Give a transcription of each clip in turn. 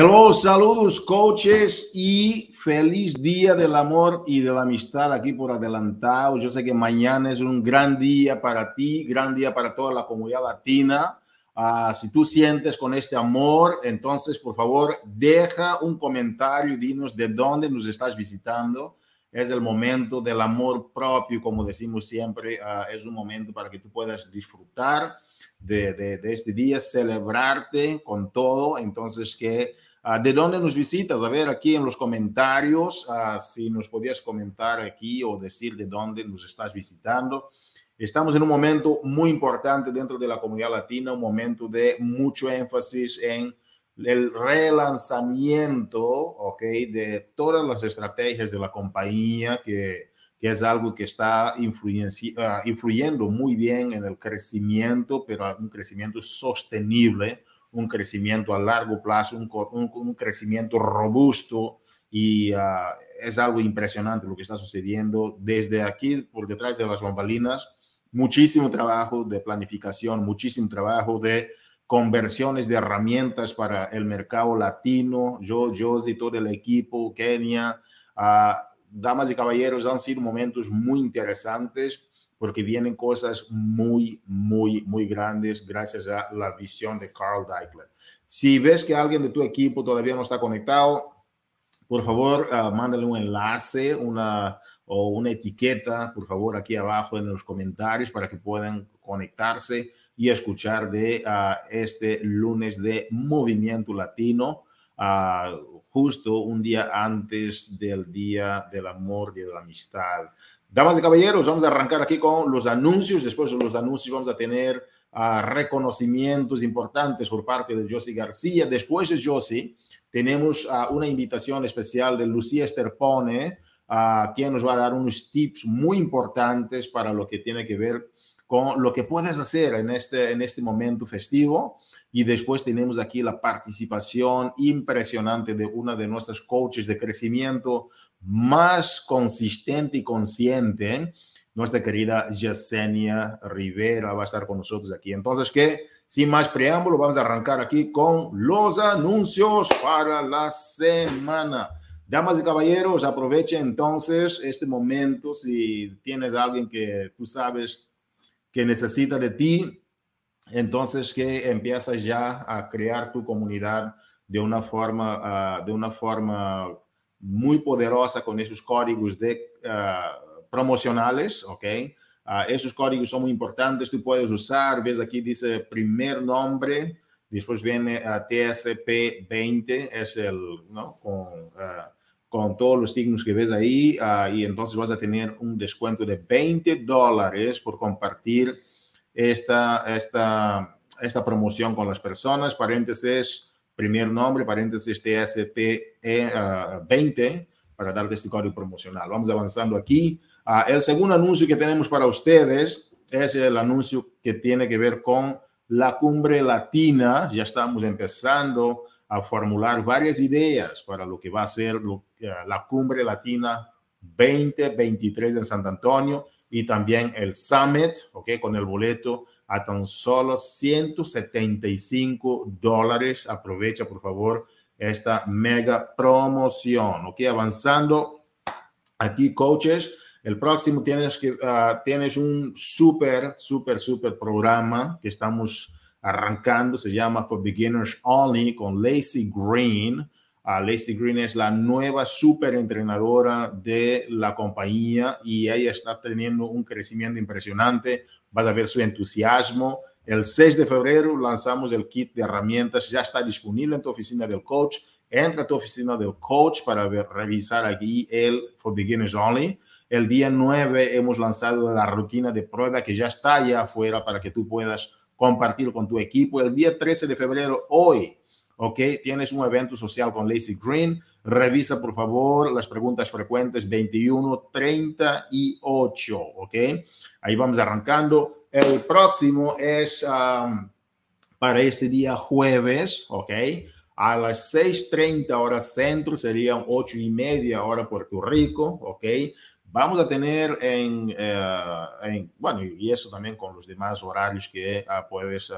Hello, saludos coaches y feliz día del amor y de la amistad aquí por adelantado. Yo sé que mañana es un gran día para ti, gran día para toda la comunidad latina. Uh, si tú sientes con este amor, entonces por favor deja un comentario y dinos de dónde nos estás visitando. Es el momento del amor propio, como decimos siempre, uh, es un momento para que tú puedas disfrutar de, de, de este día, celebrarte con todo. Entonces, que uh, ¿de dónde nos visitas? A ver, aquí en los comentarios, uh, si nos podías comentar aquí o decir de dónde nos estás visitando. Estamos en un momento muy importante dentro de la comunidad latina, un momento de mucho énfasis en el relanzamiento, ¿ok? De todas las estrategias de la compañía que que es algo que está uh, influyendo muy bien en el crecimiento, pero un crecimiento sostenible, un crecimiento a largo plazo, un, un, crecimiento robusto y uh, es algo impresionante lo que está sucediendo. Desde aquí, por detrás de las bambalinas, muchísimo trabajo de planificación, muchísimo trabajo de conversiones de herramientas para el mercado latino, yo, Josie, todo el equipo, Kenia, uh, damas y caballeros, han sido momentos muy interesantes porque vienen cosas muy, muy, muy grandes gracias a la visión de Carl Deichler. Si ves que alguien de tu equipo todavía no está conectado, por favor, uh, mándale un enlace una, o una etiqueta, por favor, aquí abajo en los comentarios para que puedan conectarse y escuchar de uh, este lunes de Movimiento Latino. Uh, justo un día antes del Día del Amor y de la Amistad. Damas y caballeros, vamos a arrancar aquí con los anuncios. Después de los anuncios vamos a tener uh, reconocimientos importantes por parte de Josie García. Después de Josie, tenemos uh, una invitación especial de Lucía Esterpone, uh, quien nos va a dar unos tips muy importantes para lo que tiene que ver con lo que puedes hacer en este, en este momento festivo. Y después tenemos aquí la participación impresionante de una de nuestras coaches de crecimiento más consistente y consciente, nuestra querida Yesenia Rivera va a estar con nosotros aquí. Entonces, que sin más preámbulo, vamos a arrancar aquí con los anuncios para la semana. Damas y caballeros, aprovechen entonces este momento si tienes alguien que tú sabes que necesita de ti, entonces que empiezas ya a crear tu comunidad de una forma, uh, de una forma muy poderosa con esos códigos de, uh, promocionales, ¿ok? Uh, esos códigos son muy importantes, tú puedes usar, ves aquí dice primer nombre, después viene TSP20, es el, ¿no? Con, con todos los signos que ves ahí uh, y entonces vas a tener un descuento de 20 dólares por compartir esta, esta, esta promoción con las personas. Paréntesis, primer nombre, paréntesis TSP 20 e, para darte este código promocional. Vamos avanzando aquí. Uh, el segundo anuncio que tenemos para ustedes es el anuncio que tiene que ver con la cumbre latina. Ya estamos empezando a formular varias ideas para lo que va a ser lo, uh, la cumbre latina 2023 en San Antonio y también el Summit, ¿ok? Con el boleto a tan solo 175 dólares. Aprovecha, por favor, esta mega promoción, ¿ok? Avanzando aquí, coaches. El próximo tienes, que, uh, tienes un súper, súper, súper programa que estamos arrancando, se llama For Beginners Only con Lacey Green. Uh, Lacey Green es la nueva super entrenadora de la compañía y ella está teniendo un crecimiento impresionante. Vas a ver su entusiasmo. El 6 de febrero lanzamos el kit de herramientas, ya está disponible en tu oficina del coach. Entra a tu oficina del coach para ver, revisar aquí el For Beginners Only. El día 9 hemos lanzado la rutina de prueba que ya está allá afuera para que tú puedas compartir con tu equipo. El día 13 de febrero, hoy, ¿ok? Tienes un evento social con Lacey Green. Revisa, por favor, las preguntas frecuentes 21, 38, ¿ok? Ahí vamos arrancando. El próximo es para este día jueves, ¿ok? A las 6.30 horas centro, serían 8 y media hora Puerto Rico, ¿ok? Vamos a tener en, en, bueno, y eso también con los demás horarios que uh, puedes uh,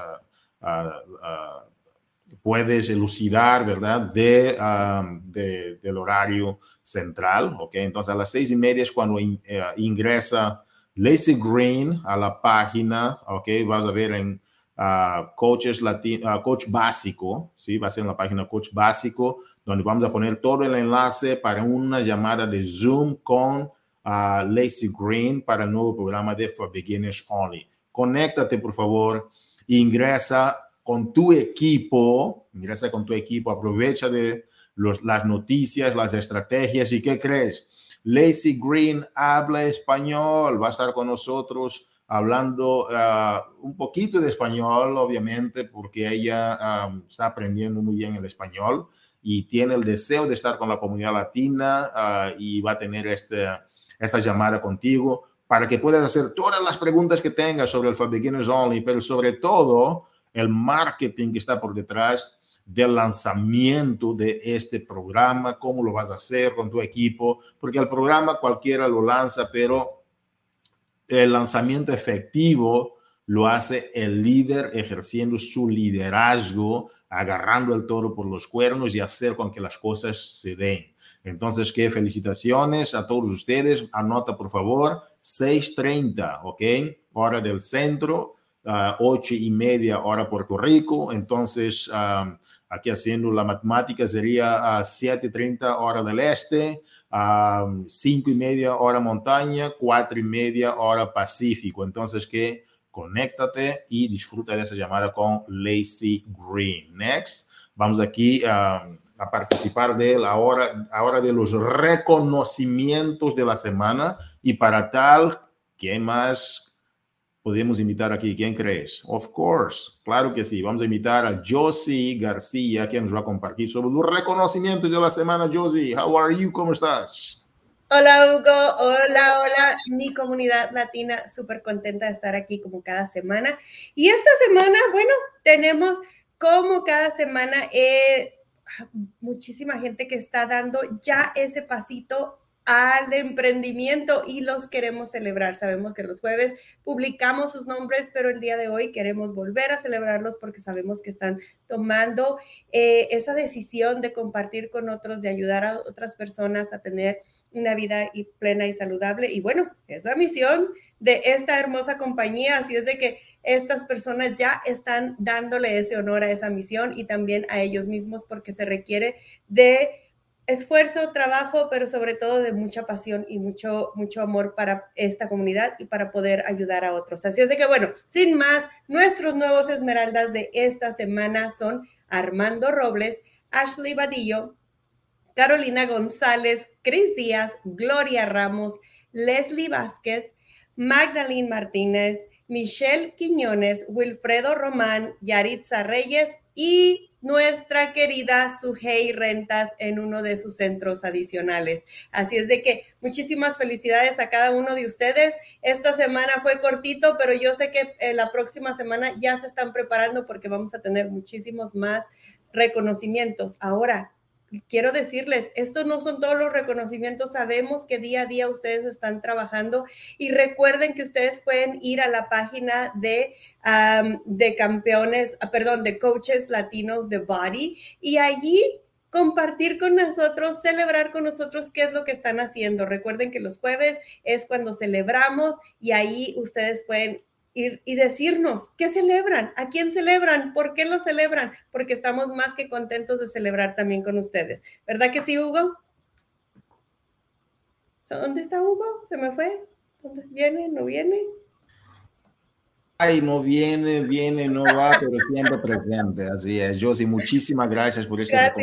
puedes elucidar, ¿verdad? De, de, del horario central, ¿ok? Entonces a las seis y media es cuando eh, ingresa Lacy Green a la página, ¿ok? Vas a ver en uh, Coaches Latino, Coach Básico, ¿sí? Va a ser en la página Coach Básico, donde vamos a poner todo el enlace para una llamada de Zoom con uh, Lacey Green para el nuevo programa de For Beginners Only. Conéctate, por favor, ingresa con tu equipo, ingresa con tu equipo, aprovecha de los, las noticias, las estrategias y ¿qué crees? Lacey Green habla español, va a estar con nosotros hablando uh, un poquito de español, obviamente, porque ella um, está aprendiendo muy bien el español y tiene el deseo de estar con la comunidad latina uh, y va a tener este, esta llamada contigo para que puedas hacer todas las preguntas que tengas sobre el For Beginners Only, pero sobre todo el marketing que está por detrás del lanzamiento de este programa, cómo lo vas a hacer con tu equipo, porque el programa cualquiera lo lanza, pero el lanzamiento efectivo lo hace el líder ejerciendo su liderazgo, agarrando el toro por los cuernos y hacer con que las cosas se den. Entonces, qué felicitaciones a todos ustedes. Anota, por favor, 6.30, ¿ok? Hora del centro, uh, 8 y media hora Puerto Rico. Entonces, um, aquí haciendo la matemática sería a 7.30 hora del este, a 5 y media hora montaña, 4 y media hora Pacífico. Entonces, que conéctate y disfruta de esa llamada con Lacey Green. Next, vamos aquí. Um, a participar de la hora, ahora de los reconocimientos de la semana y para tal, ¿quién más podemos invitar aquí? ¿Quién crees? Of course, claro que sí. Vamos a invitar a Josie García, quien nos va a compartir sobre los reconocimientos de la semana. Josie, how are you? ¿Cómo estás? Hola Hugo, hola, hola, mi comunidad latina, súper contenta de estar aquí como cada semana. Y esta semana, bueno, tenemos como cada semana eh, muchísima gente que está dando ya ese pasito al emprendimiento y los queremos celebrar. Sabemos que los jueves publicamos sus nombres, pero el día de hoy queremos volver a celebrarlos porque sabemos que están tomando eh, esa decisión de compartir con otros, de ayudar a otras personas a tener una vida plena y saludable. Y bueno, es la misión de esta hermosa compañía, así es de que estas personas ya están dándole ese honor a esa misión y también a ellos mismos porque se requiere de esfuerzo, trabajo, pero sobre todo de mucha pasión y mucho, mucho amor para esta comunidad y para poder ayudar a otros. Así es de que, bueno, sin más, nuestros nuevos esmeraldas de esta semana son Armando Robles, Ashley Badillo, Carolina González, Cris Díaz, Gloria Ramos, Leslie Vázquez, Magdalene Martínez, Michelle Quiñones, Wilfredo Román, Yaritza Reyes y nuestra querida Sujei Rentas en uno de sus centros adicionales. Así es de que muchísimas felicidades a cada uno de ustedes. Esta semana fue cortito, pero yo sé que eh, la próxima semana ya se están preparando porque vamos a tener muchísimos más reconocimientos. Ahora, quiero decirles, estos no son todos los reconocimientos, sabemos que día a día ustedes están trabajando y recuerden que ustedes pueden ir a la página de, de campeones, ah, perdón, de coaches latinos de Body y allí compartir con nosotros, celebrar con nosotros qué es lo que están haciendo. Recuerden que los jueves es cuando celebramos y ahí ustedes pueden y, decirnos qué celebran, a quién celebran, por qué lo celebran, porque estamos más que contentos de celebrar también con ustedes. ¿Verdad que sí, Hugo? ¿Dónde está Hugo? ¿Se me fue? ¿Dónde viene? ¿No viene? Ay, no viene, viene, no va, pero siempre presente. Así es, Josie, muchísimas gracias por. Gracias.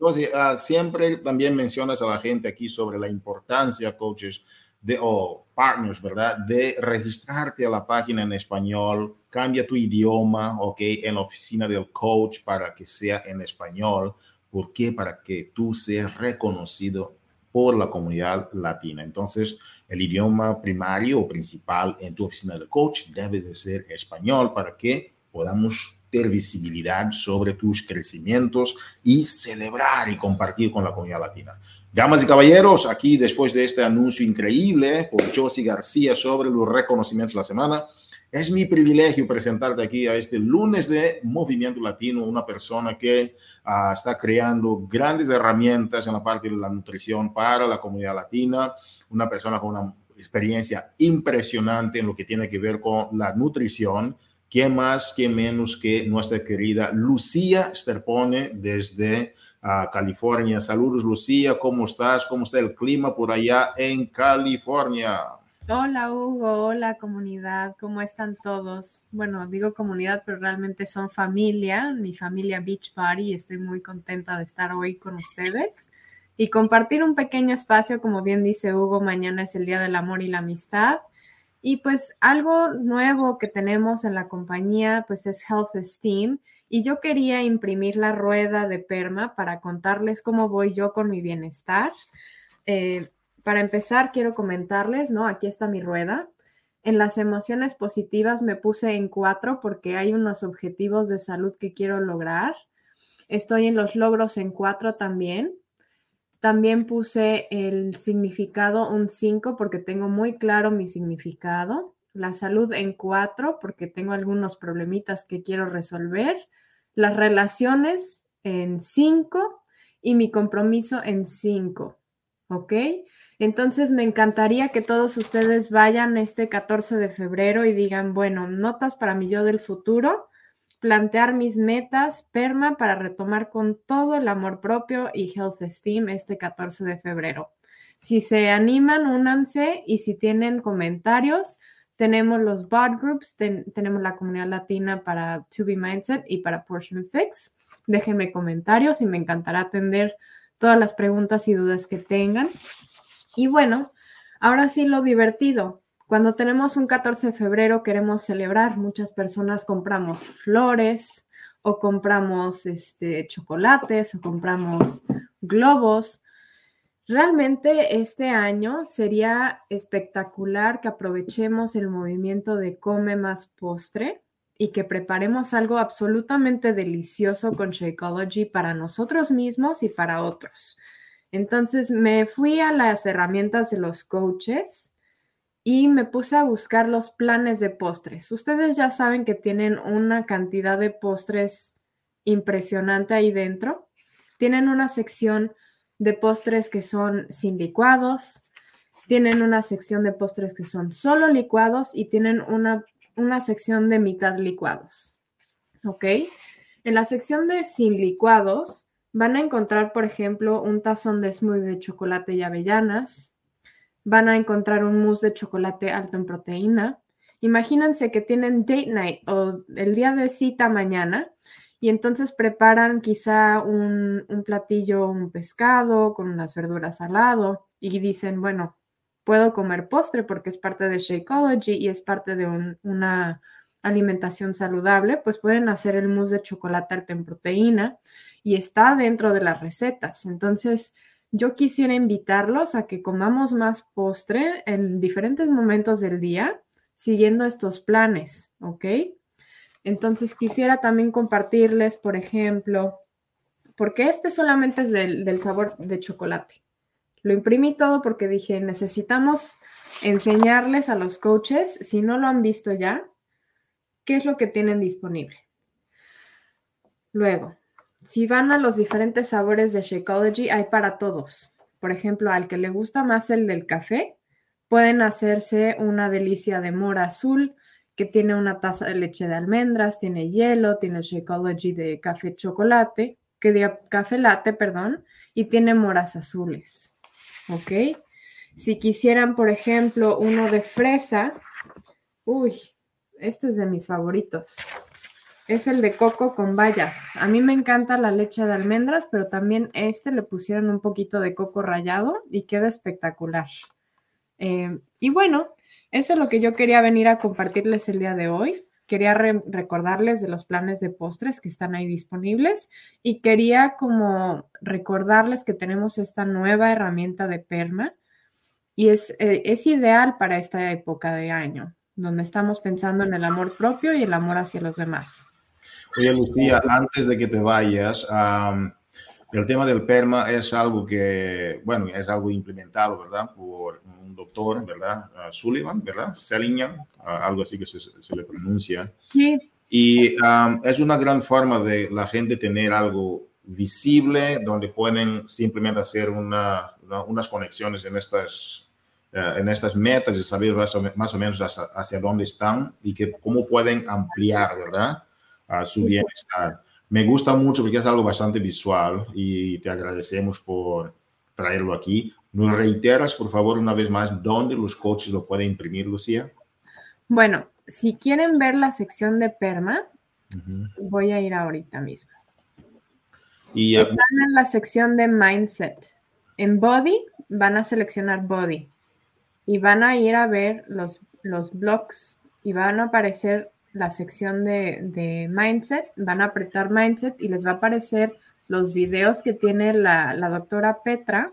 Josie, uh, siempre también mencionas a la gente aquí sobre la importancia, coaches, de, o partners, ¿verdad? De registrarte a la página en español, cambia tu idioma, ¿ok? En la oficina del coach para que sea en español. ¿Por qué? Para que tú seas reconocido por la comunidad latina. Entonces, el idioma primario o principal en tu oficina del coach debe de ser español para que podamos ter visibilidad sobre tus crecimientos y celebrar y compartir con la comunidad latina. Damas y caballeros, aquí después de este anuncio increíble por Josie García sobre los reconocimientos de la semana, Es mi privilegio presentarte aquí a este lunes de Movimiento Latino, una persona que uh, está creando grandes herramientas en la parte de la nutrición para la comunidad latina, una persona con una experiencia impresionante en lo que tiene que ver con la nutrición. ¿Quién más, quién menos que nuestra querida Lucía Sterpone desde California? Saludos, Lucía, ¿cómo estás? ¿Cómo está el clima por allá en California? Hola Hugo, hola comunidad, ¿cómo están todos? Bueno, digo comunidad, pero realmente son familia, mi familia Beach Party, estoy muy contenta de estar hoy con ustedes y compartir un pequeño espacio, como bien dice Hugo, mañana es el Día del Amor y la Amistad. Y pues algo nuevo que tenemos en la compañía, pues es Health Esteem. Y yo quería imprimir la rueda de Perma para contarles cómo voy yo con mi bienestar. Eh, para empezar, quiero comentarles, ¿no? Aquí está mi rueda. En las emociones positivas me puse en cuatro porque hay unos objetivos de salud que quiero lograr. Estoy en los logros en cuatro también. También puse el significado un cinco porque tengo muy claro mi significado. La salud en cuatro porque tengo algunos problemitas que quiero resolver. Las relaciones en cinco y mi compromiso en cinco. ¿Ok? Entonces me encantaría que todos ustedes vayan este 14 de febrero y digan, bueno, notas para mi yo del futuro, plantear mis metas, PERMA, para retomar con todo el amor propio y Health Esteem este 14 de febrero. Si se animan, únanse y si tienen comentarios, tenemos los bot groups, tenemos la comunidad latina para To Be Mindset y para Portion Fix. Déjenme comentarios y me encantará atender todas las preguntas y dudas que tengan. Y bueno, ahora sí lo divertido. Cuando tenemos un 14 de febrero queremos celebrar, muchas personas compramos flores o compramos este, chocolates o compramos globos. Realmente este año sería espectacular que aprovechemos el movimiento de come más postre y que preparemos algo absolutamente delicioso con Shakeology para nosotros mismos y para otros. Entonces me fui a las herramientas de los coaches y me puse a buscar los planes de postres. Ustedes ya saben que tienen una cantidad de postres impresionante ahí dentro. Tienen una sección de postres que son sin licuados, tienen una sección de postres que son solo licuados y tienen una, una sección de mitad licuados. ¿Ok? En la sección de sin licuados Van a encontrar, por ejemplo, un tazón de smoothie de chocolate y avellanas. Van a encontrar un mousse de chocolate alto en proteína. Imagínense que tienen date night o el día de cita mañana y entonces preparan quizá un, platillo, un pescado con unas verduras al lado y dicen, bueno, puedo comer postre porque es parte de Shakeology y es parte de una alimentación saludable, pues pueden hacer el mousse de chocolate alto en proteína y está dentro de las recetas. Entonces, yo quisiera invitarlos a que comamos más postre en diferentes momentos del día siguiendo estos planes, ¿ok? Entonces, quisiera también compartirles, por ejemplo, porque este solamente es del, sabor de chocolate. Lo imprimí todo porque dije, necesitamos enseñarles a los coaches, si no lo han visto ya, qué es lo que tienen disponible. Luego, si van a los diferentes sabores de Shakeology, hay para todos. Por ejemplo, al que le gusta más el del café, pueden hacerse una delicia de mora azul que tiene una taza de leche de almendras, tiene hielo, tiene Shakeology de café chocolate, que de café latte, perdón, y tiene moras azules. ¿Ok? Si quisieran, por ejemplo, uno de fresa, uy, este es de mis favoritos es el de coco con bayas. A mí me encanta la leche de almendras, pero también este le pusieron un poquito de coco rallado y queda espectacular. Eh, y bueno, eso es lo que yo quería venir a compartirles el día de hoy. Quería recordarles de los planes de postres que están ahí disponibles y quería como recordarles que tenemos esta nueva herramienta de Perma y es, eh, es ideal para esta época de año, donde estamos pensando en el amor propio y el amor hacia los demás. Oye, Lucía, antes de que te vayas, el tema del PERMA es algo que, bueno, es algo implementado, ¿verdad? Por un doctor, ¿verdad? Uh, Sullivan, ¿verdad? Seligman, uh, algo así que se, se le pronuncia. Sí. Y um, es una gran forma de la gente tener algo visible donde pueden simplemente hacer una, una, unas conexiones en estas, uh, en estas metas y saber más o, más o menos hacia, hacia, dónde están y que cómo pueden ampliar, ¿verdad? su bienestar. Me gusta mucho porque es algo bastante visual y te agradecemos por traerlo aquí. ¿Nos reiteras, por favor, una vez más, dónde los coaches lo pueden imprimir, Lucía? Bueno, si quieren ver la sección de PERMA, uh -huh. voy a ir ahorita mismo. Y Están en la sección de Mindset. En Body van a seleccionar Body y van a ir a ver los, los blogs y van a aparecer la sección de, de, Mindset, van a apretar Mindset y les va a aparecer los videos que tiene la, la, doctora Petra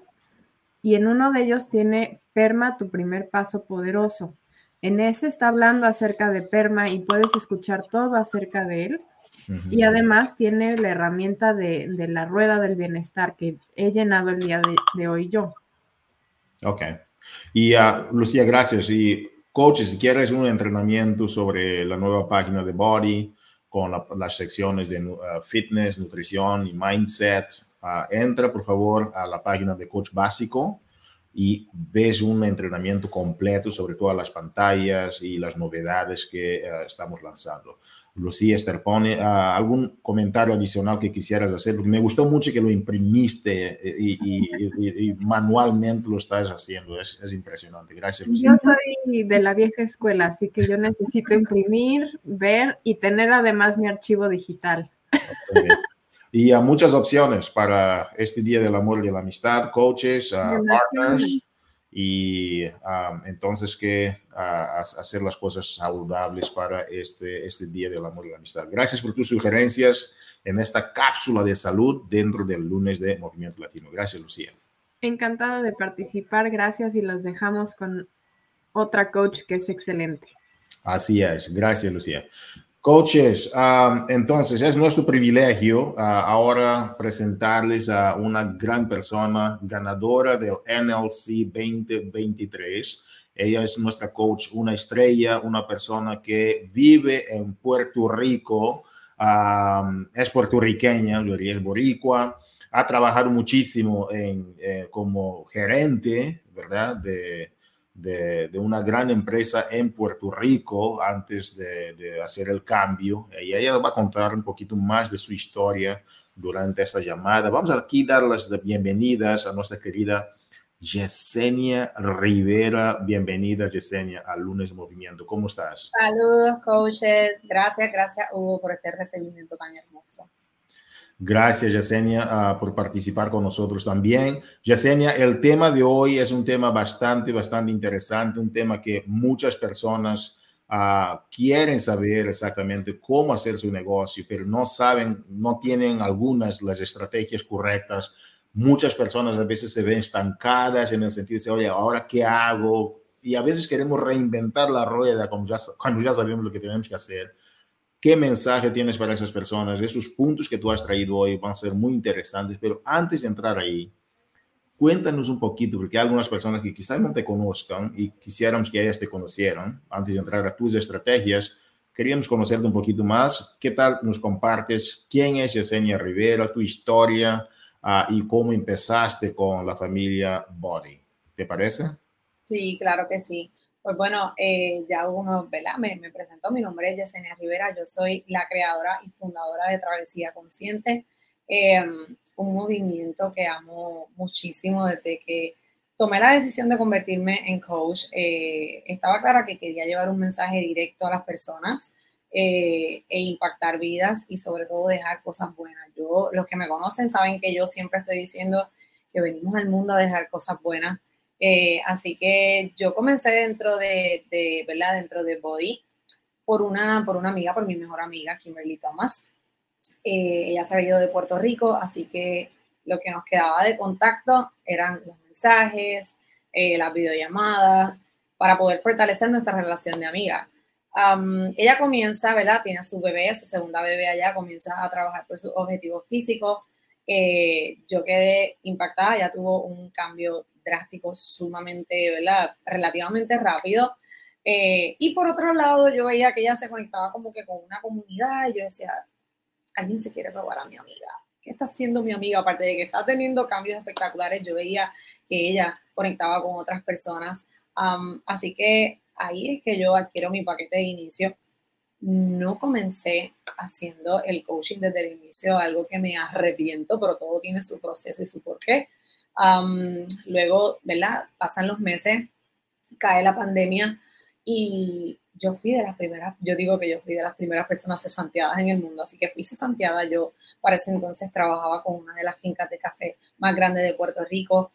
y en uno de ellos tiene Perma, tu primer paso poderoso. En ese está hablando acerca de Perma y puedes escuchar todo acerca de él. Uh -huh. Y además tiene la herramienta de, de, la rueda del bienestar que he llenado el día de, de hoy yo. Ok. Y uh, Lucía, gracias. Y coaches, si quieres un entrenamiento sobre la nueva página de Body, con la, las secciones de uh, fitness, nutrición y mindset, uh, entra por favor a la página de Coach Básico y ves un entrenamiento completo sobre todas las pantallas y las novedades que uh, estamos lanzando. Lucía Esterpone, uh, ¿algún comentario adicional que quisieras hacer? Porque me gustó mucho que lo imprimiste y, y, y, y manualmente lo estás haciendo, es, es, impresionante. Gracias, Lucía. Yo soy de la vieja escuela, así que yo necesito imprimir, ver y tener además mi archivo digital. Okay. Y a muchas opciones para este Día del Amor y de la Amistad, coaches, uh, partners y um, entonces que uh, hacer las cosas saludables para este, este Día del Amor y la Amistad. Gracias por tus sugerencias en esta cápsula de salud dentro del lunes de Movimiento Latino. Gracias, Lucía. Encantada de participar, gracias y los dejamos con otra coach que es excelente. Así es, gracias, Lucía. Coaches, um, entonces es nuestro privilegio uh, ahora presentarles a una gran persona ganadora del NLC 2023. Ella es nuestra coach, una estrella, una persona que vive en Puerto Rico, um, es puertorriqueña, es boricua, ha trabajado muchísimo en, eh, como gerente, ¿verdad? De, de, de, una gran empresa en Puerto Rico antes de, de, hacer el cambio. Y ella va a contar un poquito más de su historia durante esta llamada. Vamos aquí a dar las bienvenidas a nuestra querida Yesenia Rivera. Bienvenida, Yesenia, al Lunes Movimiento. ¿Cómo estás? Saludos, coaches. Gracias, gracias, Hugo, por este recibimiento tan hermoso. Gracias, Yesenia, uh, por participar con nosotros también. Yesenia, el tema de hoy es un tema bastante, bastante interesante, un tema que muchas personas uh, quieren saber exactamente cómo hacer su negocio, pero no saben, no tienen algunas las estrategias correctas. Muchas personas a veces se ven estancadas en el sentido de, oye, ¿ahora qué hago? Y a veces queremos reinventar la rueda ya, cuando ya sabemos lo que tenemos que hacer. ¿Qué mensaje tienes para esas personas? Esos puntos que tú has traído hoy van a ser muy interesantes, pero antes de entrar ahí, cuéntanos un poquito, porque hay algunas personas que quizás no te conozcan y quisiéramos que ellas te conocieran. Antes de entrar a tus estrategias, queríamos conocerte un poquito más. ¿Qué tal nos compartes quién es Yesenia Rivera, tu historia uh, y cómo empezaste con la familia Body? ¿Te parece? Sí, claro que sí. Pues bueno, eh, ya uno, ¿verdad? Me, presentó, mi nombre es Yesenia Rivera, yo soy la creadora y fundadora de Travesía Consciente, eh, un movimiento que amo muchísimo desde que tomé la decisión de convertirme en coach. Eh, estaba clara que quería llevar un mensaje directo a las personas eh, e impactar vidas y sobre todo dejar cosas buenas. Yo, los que me conocen saben que yo siempre estoy diciendo que venimos al mundo a dejar cosas buenas eh, así que yo comencé dentro de, de, ¿verdad? Dentro de Body por una, por una amiga, por mi mejor amiga, Kimberly Thomas. Eh, ella se había de Puerto Rico, así que lo que nos quedaba de contacto eran los mensajes, eh, las videollamadas, para poder fortalecer nuestra relación de amiga. Ella comienza, ¿verdad? Tiene su bebé, su segunda bebé allá, comienza a trabajar por sus objetivos físicos eh, yo quedé impactada, ya tuvo un cambio drástico sumamente, ¿verdad? Relativamente rápido. Eh, y por otro lado, yo veía que ella se conectaba como que con una comunidad y yo decía, alguien se quiere robar a mi amiga. ¿Qué está haciendo mi amiga? Aparte de que está teniendo cambios espectaculares, yo veía que ella conectaba con otras personas. así que ahí es que yo adquiero mi paquete de inicio no comencé haciendo el coaching desde el inicio, algo que me arrepiento, pero todo tiene su proceso y su porqué. Luego, ¿verdad? Pasan los meses, cae la pandemia y yo fui de las primeras, yo digo que yo fui de las primeras personas cesanteadas en el mundo, así que fui cesanteada. Yo para ese entonces trabajaba con una de las fincas de café más grandes de Puerto Rico.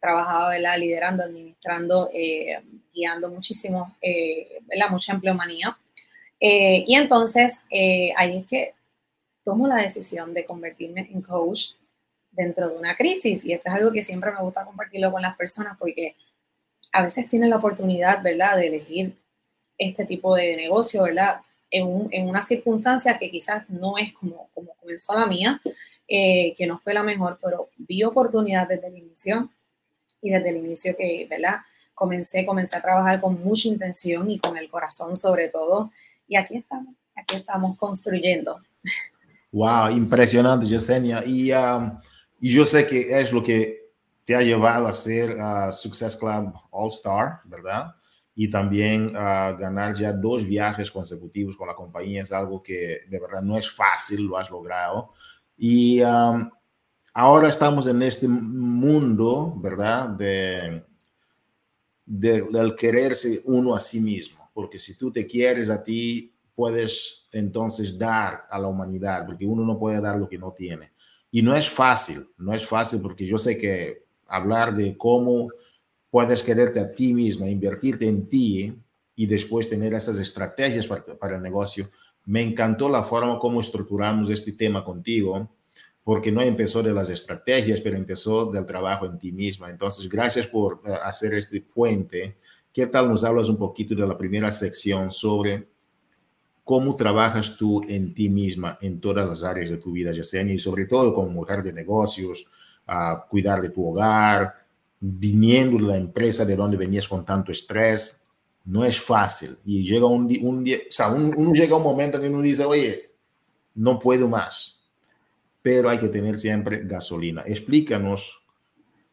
trabajaba, ¿verdad? Liderando, administrando, eh, guiando muchísimo, eh, ¿verdad? Mucha empleomanía. Eh, y entonces eh, ahí es que tomo la decisión de convertirme en coach dentro de una crisis. Y esto es algo que siempre me gusta compartirlo con las personas porque a veces tienen la oportunidad, ¿verdad?, de elegir este tipo de negocio, ¿verdad? En, en una circunstancia que quizás no es como, como comenzó la mía, eh, que no fue la mejor, pero vi oportunidad desde el inicio y desde el inicio que, ¿verdad? Comencé, comencé a trabajar con mucha intención y con el corazón sobre todo y aquí estamos, aquí estamos construyendo. Wow, impresionante, Yesenia. Y, um, y yo sé que es lo que te ha llevado a ser uh, Success Club All Star, ¿verdad? Y también uh, ganar ya dos viajes consecutivos con la compañía es algo que de verdad no es fácil, lo has logrado. Y um, ahora estamos en este mundo, ¿verdad? De, de, del quererse uno a sí mismo porque si tú te quieres a ti, puedes entonces dar a la humanidad, porque uno no puede dar lo que no tiene. Y no es fácil, no es fácil porque yo sé que hablar de cómo puedes quererte a ti misma, invertirte en ti y después tener esas estrategias para, para el negocio. Me encantó la forma como estructuramos este tema contigo, porque no empezó de las estrategias, pero empezó del trabajo en ti misma. Entonces, gracias por eh, hacer este puente ¿Qué tal nos hablas un poquito de la primera sección sobre cómo trabajas tú en ti misma en todas las áreas de tu vida, Yesenia, y sobre todo como mujer de negocios, a cuidar de tu hogar, viniendo de la empresa de donde venías con tanto estrés? No es fácil. Y llega un, un día, o sea, uno llega un momento en que uno dice, oye, no puedo más. Pero hay que tener siempre gasolina. Explícanos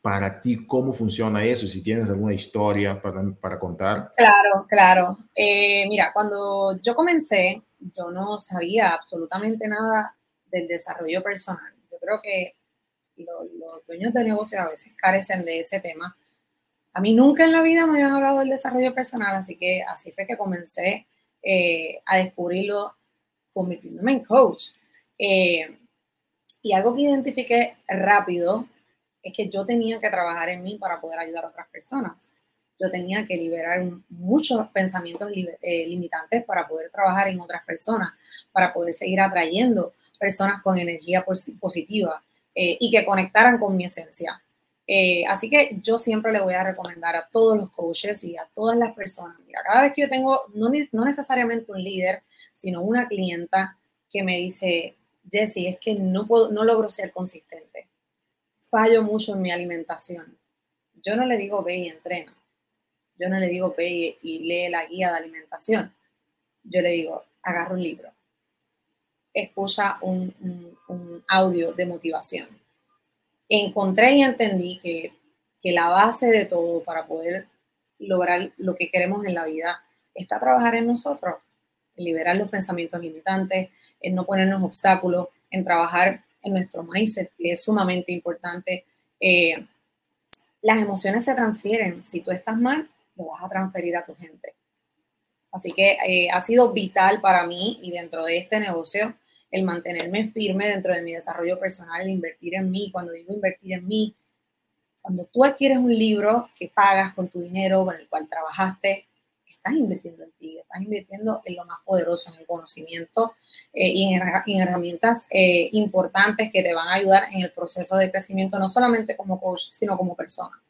para ti cómo funciona eso, si tienes alguna historia para, para contar. Claro, claro. Eh, mira, cuando yo comencé, yo no sabía absolutamente nada del desarrollo personal. Yo creo que los, dueños de negocio a veces carecen de ese tema. A mí nunca en la vida me habían hablado del desarrollo personal, así que así fue que comencé eh, a descubrirlo convirtiéndome en coach. Eh, y algo que identifiqué rápido es que yo tenía que trabajar en mí para poder ayudar a otras personas. Yo tenía que liberar muchos pensamientos eh, limitantes para poder trabajar en otras personas, para poder seguir atrayendo personas con energía positiva eh, y que conectaran con mi esencia. Eh, así que yo siempre le voy a recomendar a todos los coaches y a todas las personas, mira, cada vez que yo tengo, no, necesariamente un líder, sino una clienta que me dice, Jessie, es que no, puedo, no logro ser consistente fallo mucho en mi alimentación. Yo no le digo ve y entrena. Yo no le digo ve y, lee la guía de alimentación. Yo le digo, agarra un libro. Escucha un, audio de motivación. Encontré y entendí que, que la base de todo para poder lograr lo que queremos en la vida está trabajar en nosotros, en liberar los pensamientos limitantes, en no ponernos obstáculos, en trabajar en nuestro mindset, que es sumamente importante. Eh, las emociones se transfieren. Si tú estás mal, lo vas a transferir a tu gente. Así que eh, ha sido vital para mí y dentro de este negocio el mantenerme firme dentro de mi desarrollo personal, el invertir en mí. Cuando digo invertir en mí, cuando tú adquieres un libro que pagas con tu dinero, con el cual trabajaste, estás invirtiendo en ti, estás invirtiendo en lo más poderoso, en el conocimiento eh, y en, herramientas eh, importantes que te van a ayudar en el proceso de crecimiento, no solamente como coach, sino como persona.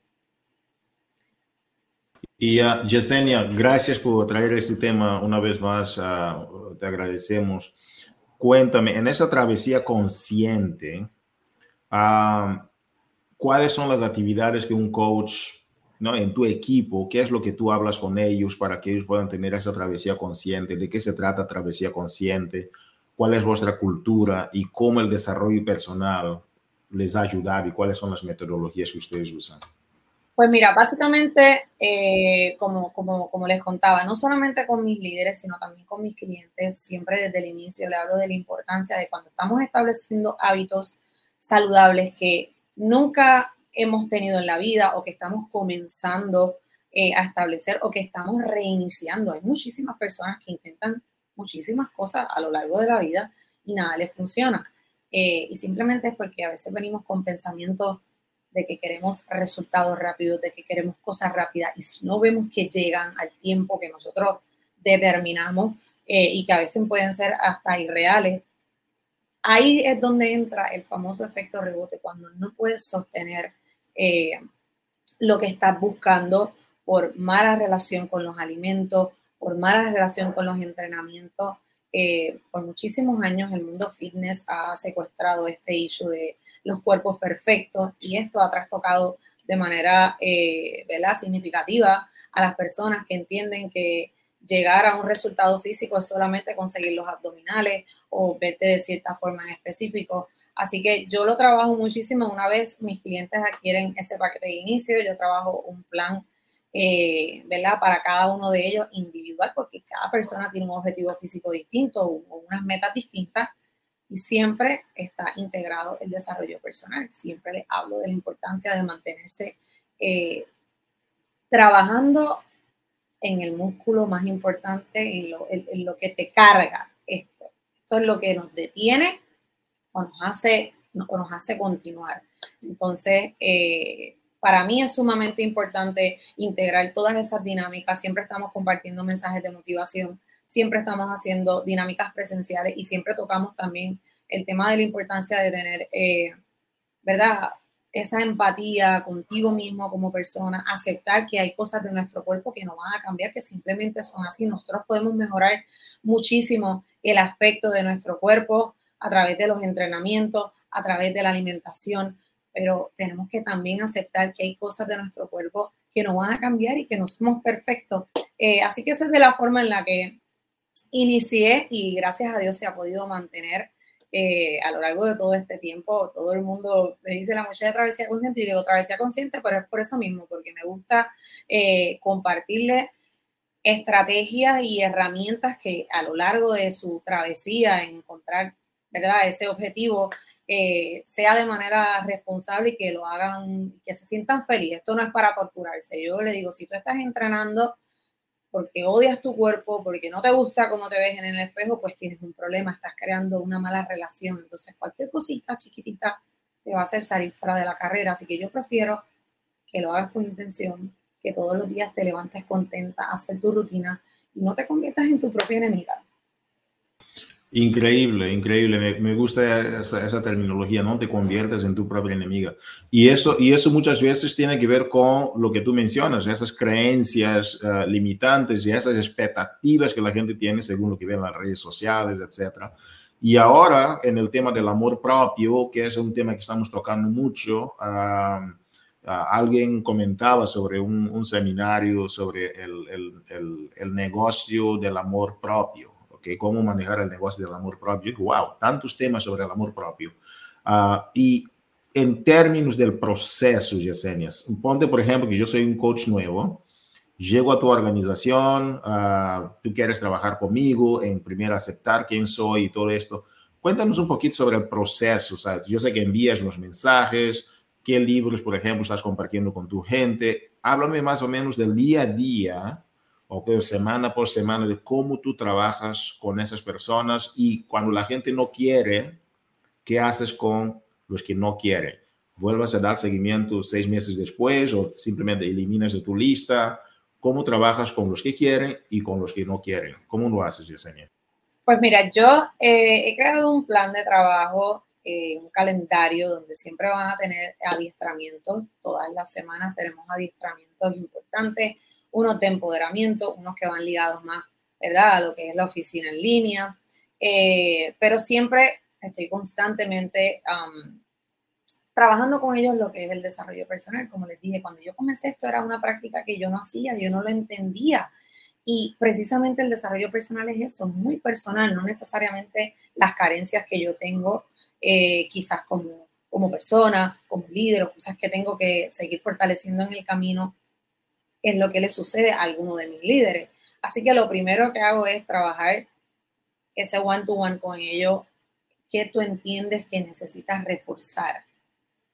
Y uh, Yesenia, gracias por traer este tema una vez más. Uh, te agradecemos. Cuéntame, en esa travesía consciente, ¿cuáles son las actividades que un coach ¿no? en tu equipo, qué es lo que tú hablas con ellos para que ellos puedan tener esa travesía consciente, de qué se trata travesía consciente, cuál es vuestra cultura y cómo el desarrollo personal les ha ayudado y cuáles son las metodologías que ustedes usan. Pues mira, básicamente, eh, como, como, como les contaba, no solamente con mis líderes, sino también con mis clientes, siempre desde el inicio le hablo de la importancia de cuando estamos estableciendo hábitos saludables que nunca hemos tenido en la vida o que estamos comenzando eh, a establecer o que estamos reiniciando. Hay muchísimas personas que intentan muchísimas cosas a lo largo de la vida y nada les funciona. Eh, y simplemente es porque a veces venimos con pensamientos de que queremos resultados rápidos, de que queremos cosas rápidas y si no vemos que llegan al tiempo que nosotros determinamos eh, y que a veces pueden ser hasta irreales, ahí es donde entra el famoso efecto rebote, cuando no puedes sostener eh, lo que estás buscando por mala relación con los alimentos, por mala relación con los entrenamientos. Eh, por muchísimos años el mundo fitness ha secuestrado este issue de los cuerpos perfectos y esto ha trastocado de manera eh, significativa a las personas que entienden que llegar a un resultado físico es solamente conseguir los abdominales o verte de cierta forma en específico. Así que yo lo trabajo muchísimo. Una vez mis clientes adquieren ese paquete de inicio, yo trabajo un plan eh, ¿verdad? Para cada uno de ellos individual, porque cada persona tiene un objetivo físico distinto o unas metas distintas y siempre está integrado el desarrollo personal. Siempre les hablo de la importancia de mantenerse eh, trabajando en el músculo más importante, en lo, que te carga esto. Esto es lo que nos detiene nos hace, o nos hace continuar. Entonces, eh, para mí es sumamente importante integrar todas esas dinámicas. Siempre estamos compartiendo mensajes de motivación, siempre estamos haciendo dinámicas presenciales y siempre tocamos también el tema de la importancia de tener, eh, ¿verdad? Esa empatía contigo mismo como persona, aceptar que hay cosas de nuestro cuerpo que no van a cambiar, que simplemente son así. Nosotros podemos mejorar muchísimo el aspecto de nuestro cuerpo a través de los entrenamientos, a través de la alimentación, pero tenemos que también aceptar que hay cosas de nuestro cuerpo que no van a cambiar y que no somos perfectos. Eh, así que esa es de la forma en la que inicié y gracias a Dios se ha podido mantener eh, a lo largo de todo este tiempo. Todo el mundo me dice la mochila de travesía consciente y digo travesía consciente, pero es por eso mismo, porque me gusta eh, compartirle estrategias y herramientas que a lo largo de su travesía en encontrar ¿verdad? ese objetivo eh, sea de manera responsable y que lo hagan, que se sientan felices. Esto no es para torturarse. Yo le digo, si tú estás entrenando porque odias tu cuerpo, porque no te gusta cómo te ves en el espejo, pues tienes un problema, estás creando una mala relación. Entonces, cualquier cosita chiquitita te va a hacer salir fuera de la carrera. Así que yo prefiero que lo hagas con intención, que todos los días te levantes contenta, hacer tu rutina y no te conviertas en tu propia enemiga. Increíble, increíble. Me, gusta esa, terminología, no te conviertes en tu propia enemiga. Y eso, y eso muchas veces tiene que ver con lo que tú mencionas, esas creencias eh, limitantes y esas expectativas que la gente tiene según lo que ve en las redes sociales, etc. Y ahora, en el tema del amor propio, que es un tema que estamos tocando mucho, alguien comentaba sobre un, seminario sobre el negocio del amor propio cómo manejar el negocio del amor propio. wow, tantos temas sobre el amor propio. Ah, y en términos del proceso, Yesenia, ponte, por ejemplo, que yo soy un coach nuevo, llego a tu organización, uh, tú quieres trabajar conmigo, en primero aceptar quién soy y todo esto. Cuéntanos un poquito sobre el proceso. O yo sé que envías los mensajes, qué libros, por ejemplo, estás compartiendo con tu gente. Háblame más o menos del día a día o semana por semana de cómo tú trabajas con esas personas y cuando la gente no quiere, ¿qué haces con los que no quieren? ¿Vuelvas a dar seguimiento seis meses después o simplemente eliminas de tu lista? ¿Cómo trabajas con los que quieren y con los que no quieren? ¿Cómo lo haces, Yesenia? Pues mira, yo eh, he creado un plan de trabajo, eh, un calendario donde siempre van a tener adiestramientos. Todas las semanas tenemos adiestramientos importantes unos de empoderamiento, unos que van ligados más, ¿verdad? A lo que es la oficina en línea, eh, pero siempre estoy constantemente trabajando con ellos lo que es el desarrollo personal. Como les dije, cuando yo comencé esto era una práctica que yo no hacía, yo no lo entendía. Y precisamente el desarrollo personal es eso, muy personal, no necesariamente las carencias que yo tengo eh, quizás como, como persona, como líder o cosas que tengo que seguir fortaleciendo en el camino, es lo que le sucede a alguno de mis líderes. Así que lo primero que hago es trabajar ese one-to-one -one con ellos, que tú entiendes que necesitas reforzar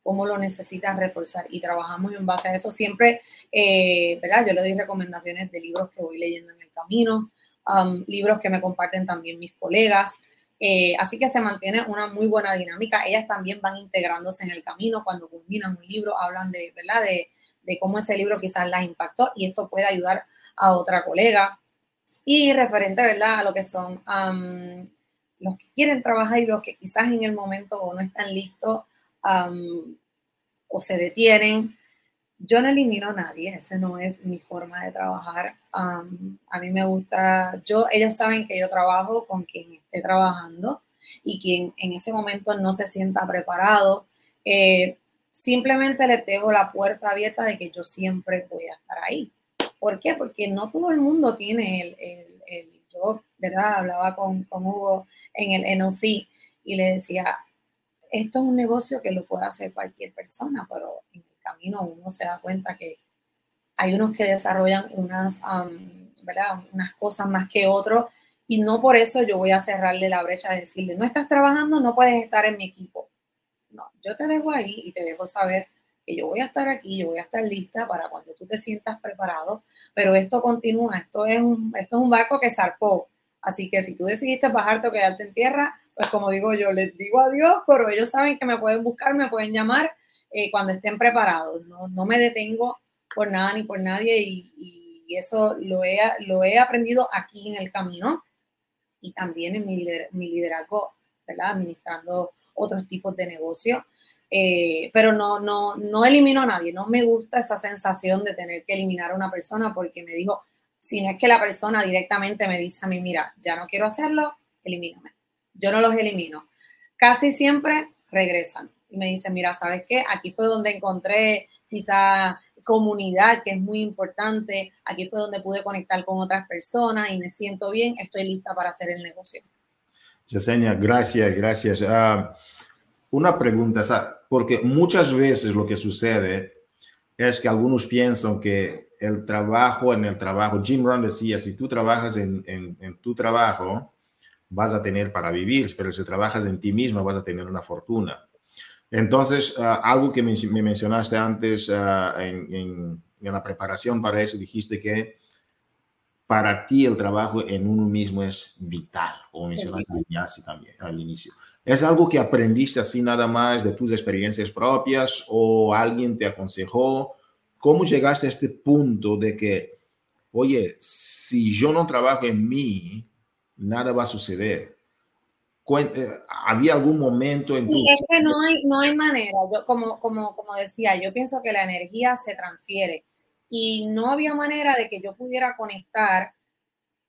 cómo lo necesitas reforzar y trabajamos en base a eso. Siempre, eh, ¿verdad? Yo le doy recomendaciones de libros que voy leyendo en el camino, um, libros que me comparten también mis colegas. Eh, así que se mantiene una muy buena dinámica. Ellas también van integrándose en el camino. Cuando culminan un libro, hablan de, ¿verdad? De, de cómo ese libro quizás las impactó y esto puede ayudar a otra colega. Y referente, ¿verdad? A lo que son um, los que quieren trabajar y los que quizás en el momento no están listos o se detienen. Yo no elimino a nadie, esa no es mi forma de trabajar. a mí me gusta, yo, ellos saben que yo trabajo con quien esté trabajando y quien en ese momento no se sienta preparado. Eh, simplemente les dejo la puerta abierta de que yo siempre voy a estar ahí. ¿Por qué? Porque no todo el mundo tiene el, el, el yo, ¿verdad? Hablaba con, con Hugo en el NLC y le decía, esto es un negocio que lo puede hacer cualquier persona, pero en el camino uno se da cuenta que hay unos que desarrollan unas, ¿verdad? unas cosas más que otros y no por eso yo voy a cerrarle la brecha de decirle, no estás trabajando, no puedes estar en mi equipo. No, yo te dejo ahí y te dejo saber que yo voy a estar aquí, yo voy a estar lista para cuando tú te sientas preparado, pero esto continúa, esto es un, esto es un barco que zarpó. Así que si tú decidiste bajarte o quedarte en tierra, pues como digo yo, les digo adiós, pero ellos saben que me pueden buscar, me pueden llamar eh, cuando estén preparados. No, no, me detengo por nada ni por nadie y, eso lo he, lo he aprendido aquí en el camino y también en mi, mi liderazgo, ¿verdad? Administrando otros tipos de negocios. Eh, pero no, no, no elimino a nadie, no me gusta esa sensación de tener que eliminar a una persona porque me dijo, si no es que la persona directamente me dice a mí, mira, ya no quiero hacerlo, elimíname yo no los elimino. Casi siempre regresan y me dicen, mira, ¿sabes qué? Aquí fue donde encontré quizá comunidad, que es muy importante. Aquí fue donde pude conectar con otras personas y me siento bien, estoy lista para hacer el negocio. Yesenia, gracias, gracias. Ah, una pregunta, porque muchas veces lo que sucede es que algunos piensan que el trabajo en el trabajo, Jim Rohn decía, si tú trabajas en, en tu trabajo, vas a tener para vivir, pero si trabajas en ti mismo vas a tener una fortuna. Entonces, ah, algo que me, mencionaste antes ah, en, la preparación para eso, dijiste que para ti el trabajo en uno mismo es vital, como mencionaste también al inicio. ¿Es algo que aprendiste así nada más de tus experiencias propias o alguien te aconsejó? ¿Cómo llegaste a este punto de que, oye, si yo no trabajo en mí, nada va a suceder. Eh, ¿Había algún momento en tu... es que no hay, no hay manera, yo, como, como, como decía, yo pienso que la energía se transfiere y no había manera de que yo pudiera conectar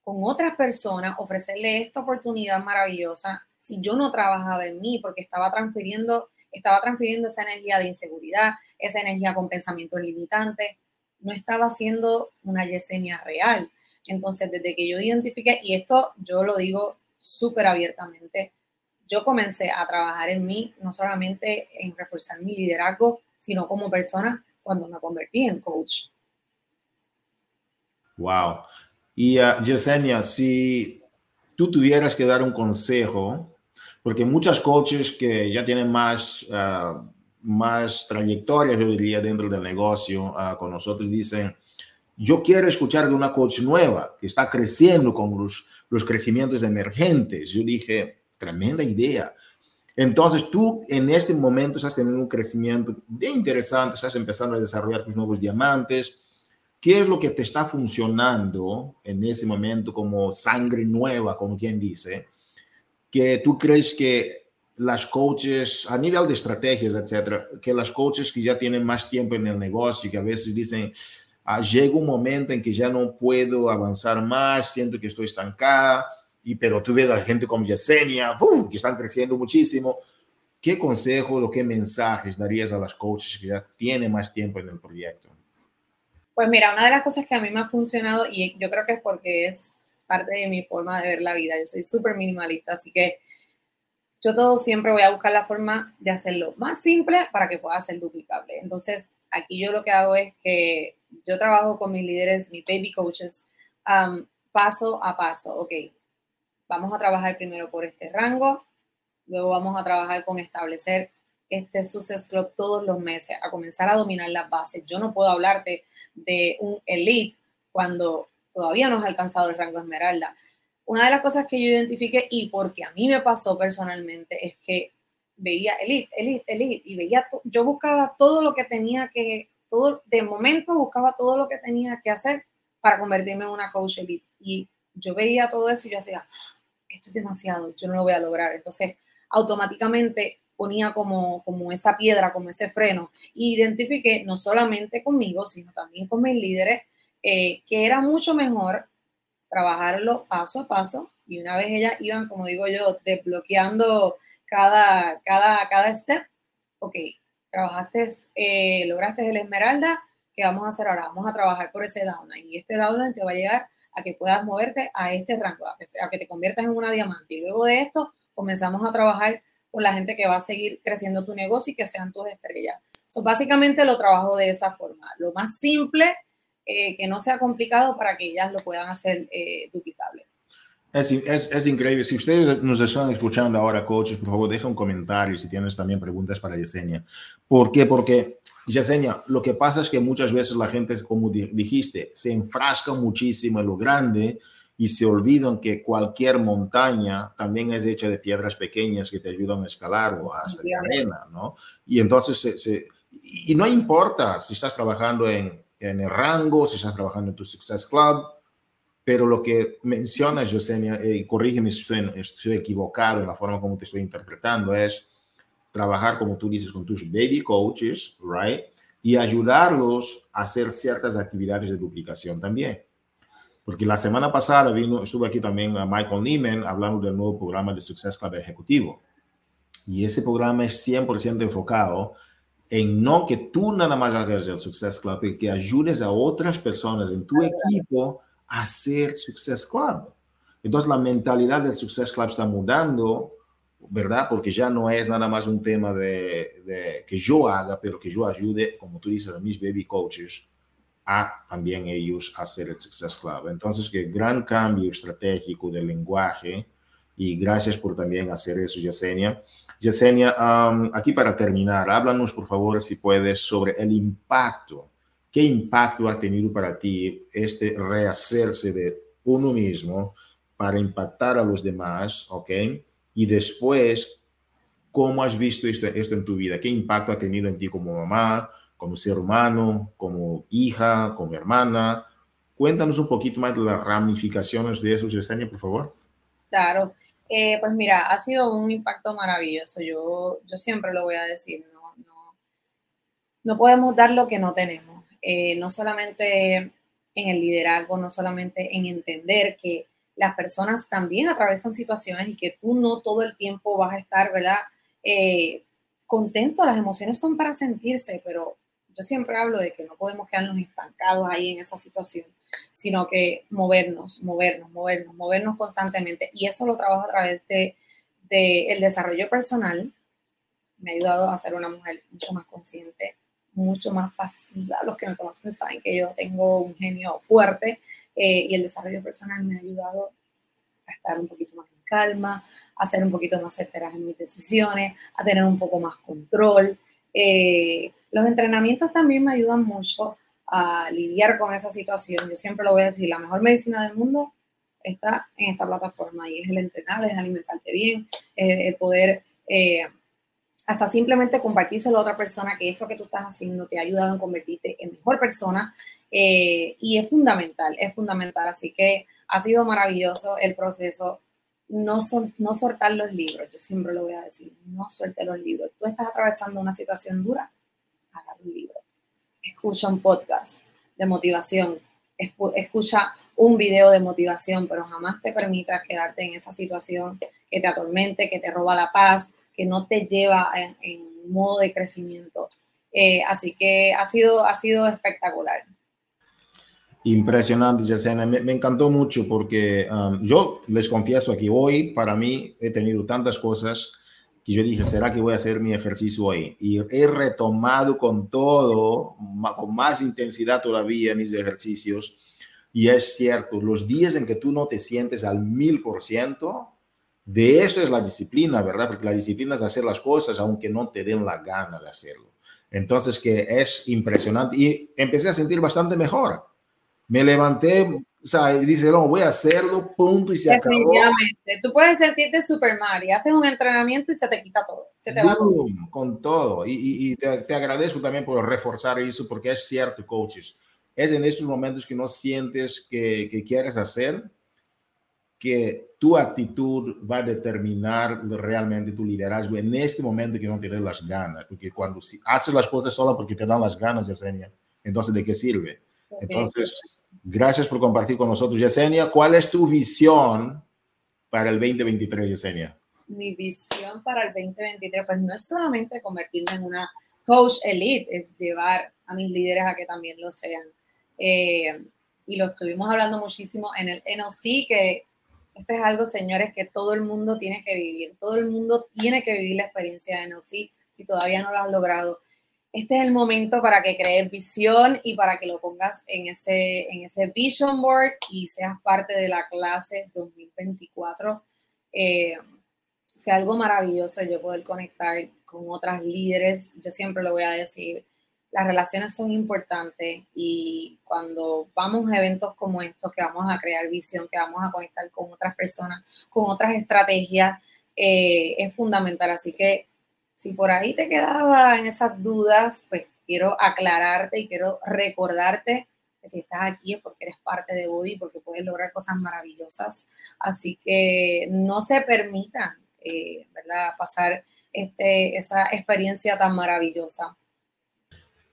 con otras personas, ofrecerle esta oportunidad maravillosa si yo no trabajaba en mí, porque estaba transfiriendo, estaba transfiriendo esa energía de inseguridad, esa energía con pensamientos limitantes, no estaba haciendo una Yesenia real. Entonces, desde que yo identifiqué, y esto yo lo digo súper abiertamente, yo comencé a trabajar en mí, no solamente en reforzar mi liderazgo, sino como persona cuando me convertí en coach. Wow. Y uh, Yesenia, si tú tuvieras que dar un consejo, porque muchas coaches que ya tienen más, uh, más trayectoria, yo diría, dentro del negocio, uh, con nosotros dicen, yo quiero escuchar de una coach nueva que está creciendo con los, los crecimientos emergentes. Yo dije, tremenda idea. Entonces tú en este momento estás teniendo un crecimiento bien interesante, estás empezando a desarrollar tus nuevos diamantes. ¿Qué es lo que te está funcionando en ese momento como sangre nueva, como quien dice? Que tú crees que las coaches, a nivel de estrategias, etcétera, que las coaches que ya tienen más tiempo en el negocio, que a veces dicen, ah, llega un momento en que ya no puedo avanzar más, siento que estoy estancada, y, pero tú ves a gente como Yesenia, que están creciendo muchísimo. ¿qué consejos o qué mensajes darías a las coaches que ya tienen más tiempo en el proyecto? Pues mira, una de las cosas que a mí me ha funcionado, y yo creo que es porque es parte de mi forma de ver la vida, yo soy súper minimalista, así que yo todo siempre voy a buscar la forma de hacerlo más simple para que pueda ser duplicable. Entonces, aquí yo lo que hago es que yo trabajo con mis líderes, mis baby coaches, paso a paso. Ok, vamos a trabajar primero por este rango, luego vamos a trabajar con establecer este Success Club todos los meses, a comenzar a dominar las bases. Yo no puedo hablarte de un elite cuando todavía no has alcanzado el rango esmeralda. Una de las cosas que yo identifiqué y porque a mí me pasó personalmente es que veía elite, elite, elite y veía, yo buscaba todo lo que tenía que, todo, de momento buscaba todo lo que tenía que hacer para convertirme en una coach elite. Y yo veía todo eso y yo decía, esto es demasiado, yo no lo voy a lograr. Entonces, automáticamente ponía como, como esa piedra, como ese freno. Y identifiqué no solamente conmigo, sino también con mis líderes, eh, que era mucho mejor trabajarlo paso a paso. Y una vez ellas iban, como digo yo, desbloqueando cada, cada, cada step, ok, trabajaste, eh, lograste el esmeralda, ¿qué vamos a hacer ahora? Vamos a trabajar por ese downline. Y este downline te va a llegar a que puedas moverte a este rango, a que, a que te conviertas en una diamante. Y luego de esto, comenzamos a trabajar con la gente que va a seguir creciendo tu negocio y que sean tus estrellas. So, básicamente lo trabajo de esa forma, lo más simple, eh, que no sea complicado para que ellas lo puedan hacer eh, duplicable. Es, es, es, increíble. Si ustedes nos están escuchando ahora, coaches, por favor, deja un comentario si tienes también preguntas para Yesenia. ¿Por qué? Porque, Yesenia, lo que pasa es que muchas veces la gente, como dijiste, se enfrasca muchísimo en lo grande y se olvidan que cualquier montaña también es hecha de piedras pequeñas que te ayudan a escalar o hasta la arena, ¿no? Y entonces, se, y no importa si estás trabajando en, en, el rango, si estás trabajando en tu Success Club, pero lo que mencionas, Yesenia, y corrígeme si estoy, estoy equivocado en la forma como te estoy interpretando, es trabajar, como tú dices, con tus baby coaches, right? Y ayudarlos a hacer ciertas actividades de duplicación también. Porque la semana pasada vino, estuve aquí también Michael Neiman hablando del nuevo programa de Success Club Ejecutivo. Y ese programa es 100% enfocado en no que tú nada más hagas el Success Club, y que ayudes a otras personas en tu equipo a hacer Success Club. Entonces la mentalidad del Success Club está mudando, ¿verdad? Porque ya no es nada más un tema de, de que yo haga, pero que yo ayude, como tú dices, a mis baby coaches a también ellos hacer el Success Club. Entonces, que gran cambio estratégico del lenguaje y gracias por también hacer eso, Yesenia. Yesenia, um, aquí para terminar, háblanos por favor, si puedes, sobre el impacto. ¿Qué impacto ha tenido para ti este rehacerse de uno mismo para impactar a los demás, ok? Y después, ¿cómo has visto esto, esto en tu vida? ¿Qué impacto ha tenido en ti como mamá, como ser humano, como hija, como hermana. Cuéntanos un poquito más de las ramificaciones de eso, Yesenia, por favor. Claro, eh, pues mira, ha sido un impacto maravilloso. Yo, yo siempre lo voy a decir, no, no, no podemos dar lo que no tenemos. Eh, no solamente en el liderazgo, no solamente en entender que las personas también atravesan situaciones y que tú no todo el tiempo vas a estar, ¿verdad? Eh, contento, las emociones son para sentirse, pero yo siempre hablo de que no podemos quedarnos estancados ahí en esa situación, sino que movernos, movernos, movernos, movernos constantemente. Y eso lo trabajo a través de, el desarrollo personal. Me ha ayudado a ser una mujer mucho más consciente, mucho más pasiva. Los que me conocen saben que yo tengo un genio fuerte eh, y el desarrollo personal me ha ayudado a estar un poquito más en calma, a ser un poquito más certeras en mis decisiones, a tener un poco más control. Eh, los entrenamientos también me ayudan mucho a lidiar con esa situación. Yo siempre lo voy a decir, la mejor medicina del mundo está en esta plataforma y es el entrenar, es alimentarte bien, el poder eh, hasta simplemente compartírselo a otra persona que esto que tú estás haciendo te ha ayudado a convertirte en mejor persona eh, y es fundamental, es fundamental. Así que ha sido maravilloso el proceso. No, no soltar los libros, yo siempre lo voy a decir, no suelte los libros. Tú estás atravesando una situación dura, un libro, escucha un podcast de motivación, escucha un video de motivación, pero jamás te permitas quedarte en esa situación que te atormente, que te roba la paz, que no te lleva en, modo de crecimiento. Eh, así que ha sido, ha sido espectacular. Impresionante, Yesenia. Me, me, encantó mucho porque um, yo les confieso aquí hoy, para mí, he tenido tantas cosas que yo dije, ¿será que voy a hacer mi ejercicio hoy? Y he retomado con todo, con más intensidad todavía mis ejercicios. Y es cierto, los días en que tú no te sientes al mil por ciento, de eso es la disciplina, ¿verdad? Porque la disciplina es hacer las cosas aunque no te den la gana de hacerlo. Entonces, que es impresionante. Y empecé a sentir bastante mejor. Me levanté o sea, dice, no, voy a hacerlo, punto, y se acabó. Tú puedes sentirte super y haces un entrenamiento y se te quita todo, se te va todo. Con todo. Y, y, te, te, agradezco también por reforzar eso, porque es cierto, coaches. Es en estos momentos que no sientes que, que quieres hacer, que tu actitud va a determinar realmente tu liderazgo en este momento que no tienes las ganas. Porque cuando haces las cosas solo porque te dan las ganas, Yesenia, entonces ¿de qué sirve? Entonces Gracias por compartir con nosotros, Yesenia. ¿Cuál es tu visión para el 2023, Yesenia? Mi visión para el 2023, pues no es solamente convertirme en una coach elite, es llevar a mis líderes a que también lo sean. Eh, y lo estuvimos hablando muchísimo en el NLC, que esto es algo, señores, que todo el mundo tiene que vivir. Todo el mundo tiene que vivir la experiencia de NLC si todavía no lo has logrado este es el momento para que crees visión y para que lo pongas en ese, en ese vision board y seas parte de la clase 2024. Eh, fue algo maravilloso yo poder conectar con otras líderes. Yo siempre lo voy a decir, las relaciones son importantes y cuando vamos a eventos como estos, que vamos a crear visión, que vamos a conectar con otras personas, con otras estrategias, eh, es fundamental. Así que si por ahí te quedaban esas dudas, pues quiero aclararte y quiero recordarte que si estás aquí es porque eres parte de Body, porque puedes lograr cosas maravillosas. Así que no se permitan, eh, ¿verdad?, pasar este, esa experiencia tan maravillosa.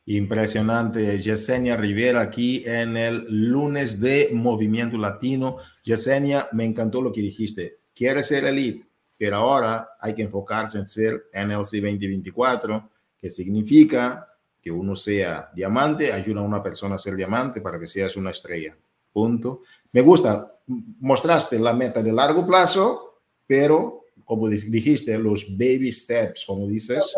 Impresionante, Yesenia Rivera aquí en el lunes de Movimiento Latino. Yesenia, me encantó lo que dijiste. ¿Quieres ser elite? Pero ahora hay que enfocarse en ser NLC 2024, que significa que uno sea diamante, ayuda a una persona a ser diamante para que seas una estrella. Punto. Me gusta, mostraste la meta de largo plazo, pero como dijiste, los baby steps, como dices.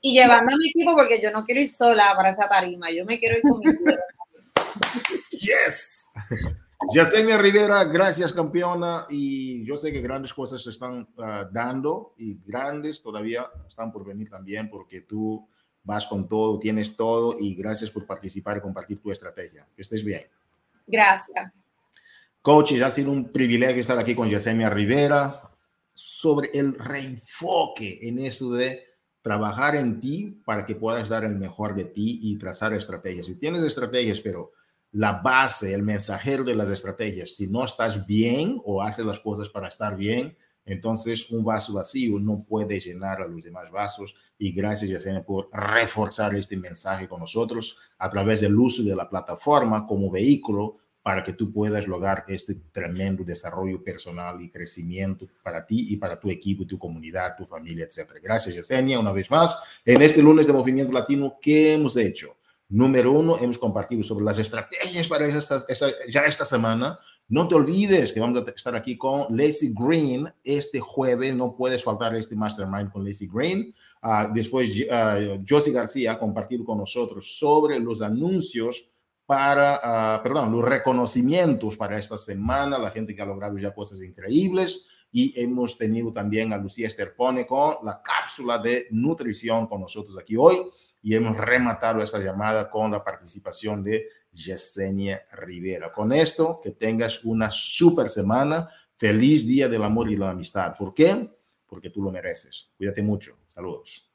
Y llevando a mi equipo porque yo no quiero ir sola para esa tarima, yo me quiero ir con mi Yes. Yesenia Rivera, gracias campeona y yo sé que grandes cosas se están ah, dando y grandes todavía están por venir también porque tú vas con todo, tienes todo y gracias por participar y compartir tu estrategia. Que estés bien. Gracias. Coach, ha sido un privilegio estar aquí con Yesenia Rivera sobre el reenfoque en eso de trabajar en ti para que puedas dar el mejor de ti y trazar estrategias. Si tienes estrategias, pero la base, el mensajero de las estrategias. Si no estás bien o haces las cosas para estar bien, entonces un vaso vacío no puede llenar a los demás vasos. Y gracias, Yacine, por reforzar este mensaje con nosotros a través del uso de la plataforma como vehículo para que tú puedas lograr este tremendo desarrollo personal y crecimiento para ti y para tu equipo, tu comunidad, tu familia, etc. Gracias, Yesenia, una vez más. En este lunes de Movimiento Latino, ¿qué hemos hecho? Número uno, hemos compartido sobre las estrategias para esta, ya esta semana. No te olvides que vamos a estar aquí con Lacey Green este jueves. No puedes faltar este mastermind con Lacey Green. Uh, después, uh, Josie García ha compartido con nosotros sobre los anuncios para, uh, perdón, los reconocimientos para esta semana, la gente que ha logrado ya cosas increíbles. Y hemos tenido también a Lucía Esterpone con la cápsula de nutrición con nosotros aquí hoy y hemos rematado esta llamada con la participación de Yesenia Rivera. Con esto, que tengas una super semana. Feliz Día del Amor y la Amistad. ¿Por qué? Porque tú lo mereces. Cuídate mucho. Saludos.